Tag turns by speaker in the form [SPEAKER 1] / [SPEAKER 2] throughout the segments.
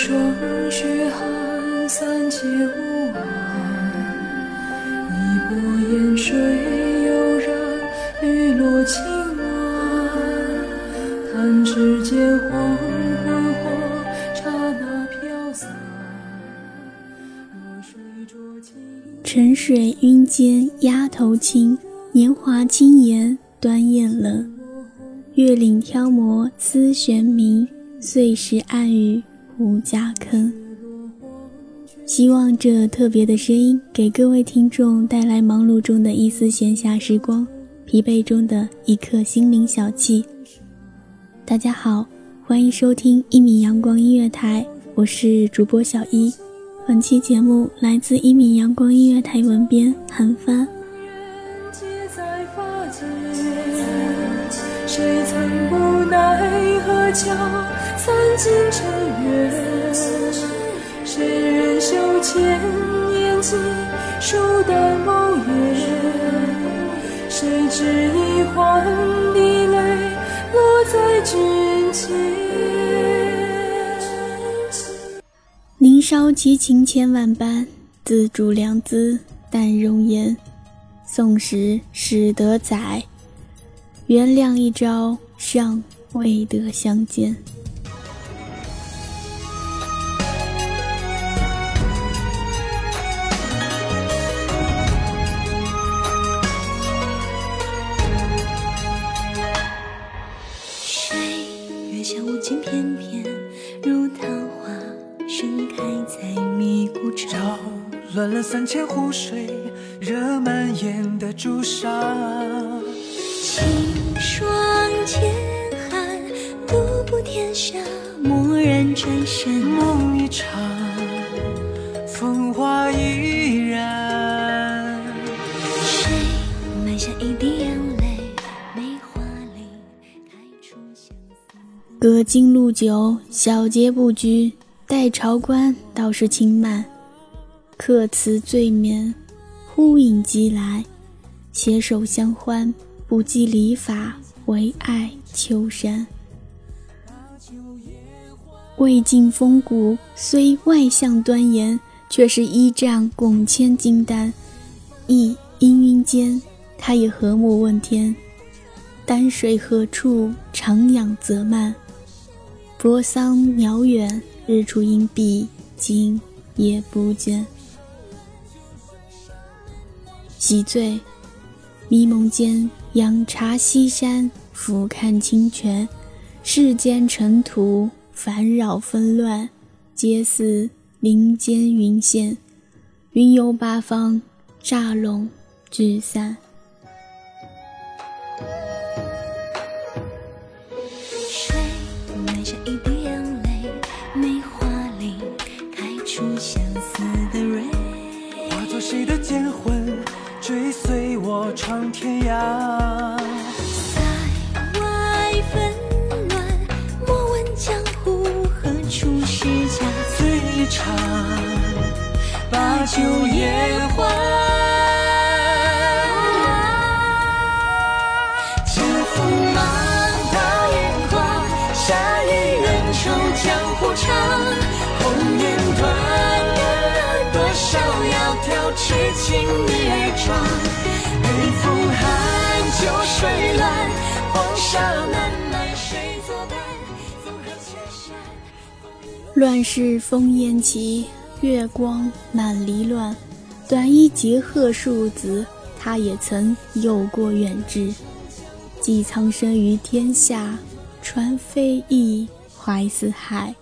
[SPEAKER 1] 霜雪寒，三界无岸，一波烟水悠然，绿落青晚。弹指间黄昏黄，刹那飘散。弱水浊青。
[SPEAKER 2] 沉水晕间鸭头青，年华轻言端砚冷。月岭挑磨丝悬明，碎石暗语无家坑。希望这特别的声音给各位听众带来忙碌中的一丝闲暇时光，疲惫中的一刻心灵小憩。大家好，欢迎收听一米阳光音乐台，我是主播小一。本期节目来自一米阳光音乐台文编韩帆。
[SPEAKER 1] 结在发间，谁曾不奈何桥散尽尘缘？谁人袖千年尽，数淡眸颜？谁知一环的泪落在君前？
[SPEAKER 2] 年少奇情千万般，自主良姿淡容颜。宋时始得载，原谅一朝尚未得相见。
[SPEAKER 1] 翩翩，如桃花盛开在迷谷中。
[SPEAKER 3] 扰乱了三千湖水，惹满眼的朱砂。
[SPEAKER 1] 清霜渐寒，独步天下，蓦然转身。
[SPEAKER 2] 隔金路酒，小节不拘。待朝官，倒是轻慢。客辞醉眠，忽影即来。携手相欢，不计礼法，唯爱秋山。魏晋风骨，虽外向端严，却是依仗拱千金丹。亦氤氲间，他也和睦问天。丹水何处？长养泽漫。薄桑渺远，日出阴蔽，今夜不见。喜醉，迷蒙间，仰察西山，俯瞰清泉。世间尘土，烦扰纷乱，皆似林间云线。云游八方，乍拢聚散。
[SPEAKER 1] 我闯天涯。塞外
[SPEAKER 3] 纷乱莫问江湖何处是家。醉一场把酒言欢多少窈窕痴情女儿妆。北风寒，酒水乱，黄沙漫漫谁作伴？纵横千山。
[SPEAKER 2] 乱世烽烟起，月光满离乱。短衣结鹤庶子，他也曾有过远志。寄苍生于天下，传飞翼，怀四海。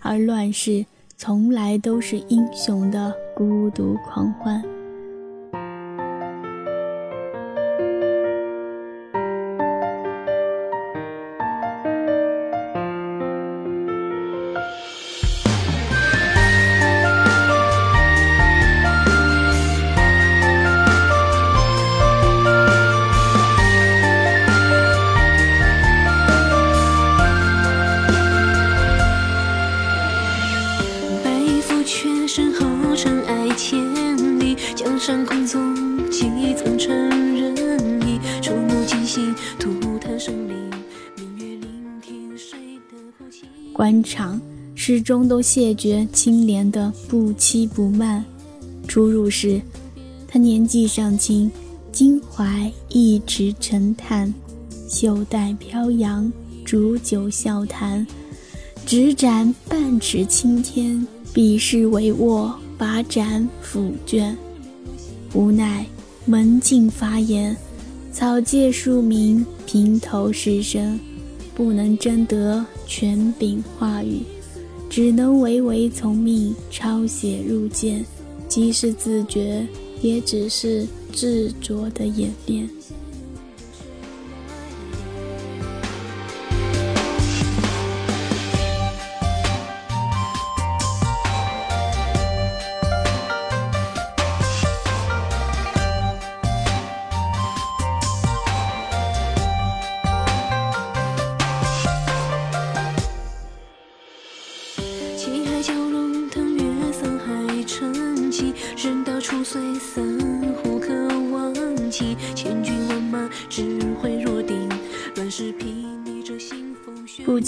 [SPEAKER 2] 而乱世从来都是英雄的孤独狂欢。始终都谢绝清廉的不欺不慢。初入时，他年纪尚轻，襟怀一池沉潭，袖带飘扬，煮酒笑谈，执盏半尺青天，笔势帷幄，把盏抚卷。无奈门禁发言，草芥庶民，平头士绅，不能争得权柄话语，只能唯唯从命，抄写入卷。即是自觉，也只是执着的演练。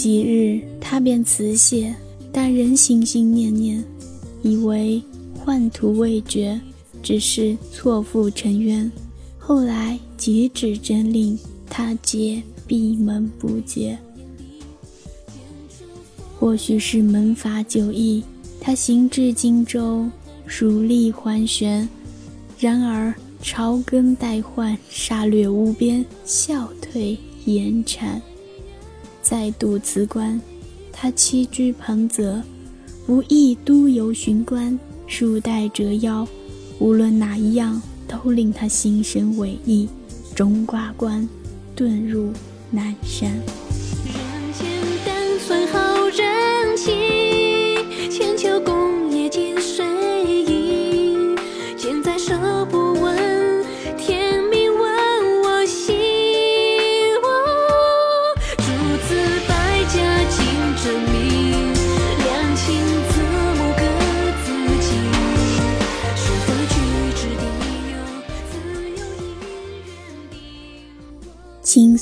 [SPEAKER 2] 几日，他便辞谢，但仍心心念念，以为幻途未绝，只是错付尘冤。后来截止真令，他皆闭门不解。或许是门阀久役，他行至荆州，蜀吏桓玄。然而朝更代换，杀掠无边，笑退严禅。再度辞官，他栖居彭泽，不意都游寻官，数代折腰，无论哪一样，都令他心生委意，终挂冠，遁入南山。
[SPEAKER 1] 人间但算好人情，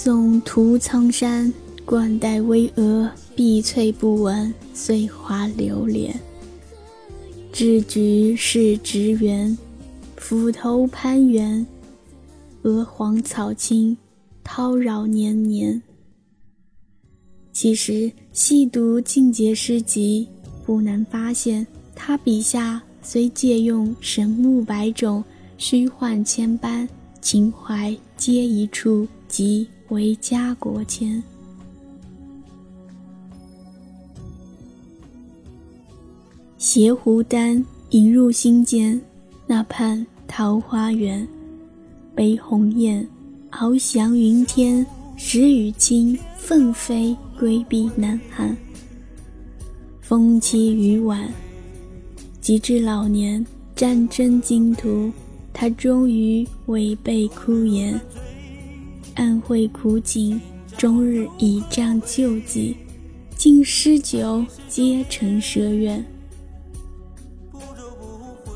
[SPEAKER 2] 青松涂苍山，冠带巍峨，碧翠不闻，碎花流连。知菊是植园，斧头攀援，鹅黄草青，叨扰年年。其实细读静节诗集，不难发现，他笔下虽借用神木百种，虚幻千般，情怀皆一处，即为家国间。携湖丹引入心间，那畔桃花源。悲鸿雁，翱翔云天；时雨轻，奋飞归避南汉。风凄雨晚，及至老年，战争经途，他终于违背哭言，暗会苦景，终日倚仗救济，尽诗酒皆成奢愿。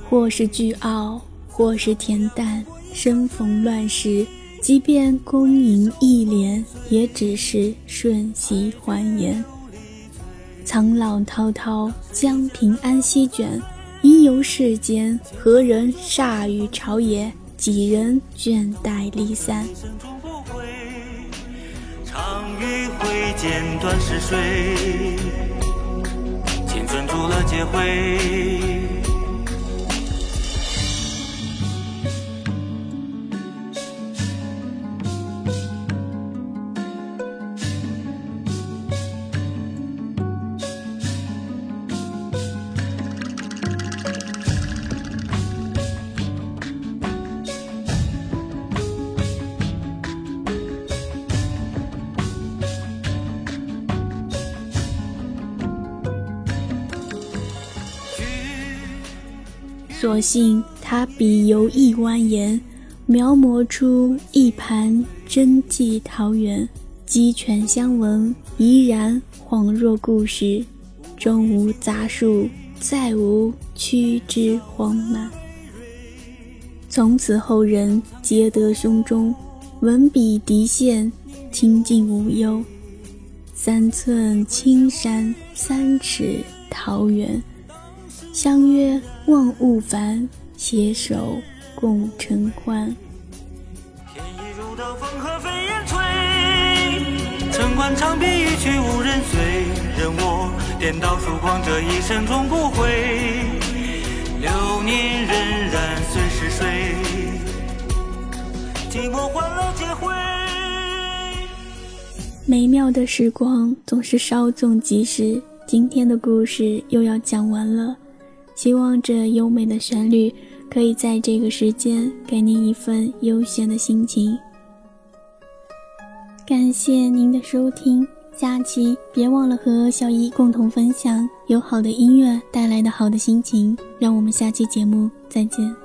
[SPEAKER 2] 或是倨傲，或是恬淡。生逢乱世，即便功名一帘，也只是瞬息欢颜。苍老滔滔，将平安席卷。吟游世间，何人煞与朝野？几人倦怠离散？
[SPEAKER 3] 剪断是水，青春铸了劫灰。
[SPEAKER 2] 所幸他笔游一蜿蜒，描摹出一盘真迹桃源，鸡犬相闻，怡然恍若故事。终无杂树，再无曲枝荒满。从此后人皆得胸中文笔涤现，清净无忧。三寸青山，三尺桃源。相约万物繁，携手共尘欢。
[SPEAKER 3] 天一如刀，风和飞燕吹。城关长壁一去无人随。任我颠倒疏狂，这一生终不悔。流年荏苒，随逝水。寂寞欢乐皆灰。
[SPEAKER 2] 美妙的时光总是稍纵即逝，今天的故事又要讲完了。希望这优美的旋律可以在这个时间给您一份悠闲的心情。感谢您的收听，下期别忘了和小姨共同分享有好的音乐带来的好的心情。让我们下期节目再见。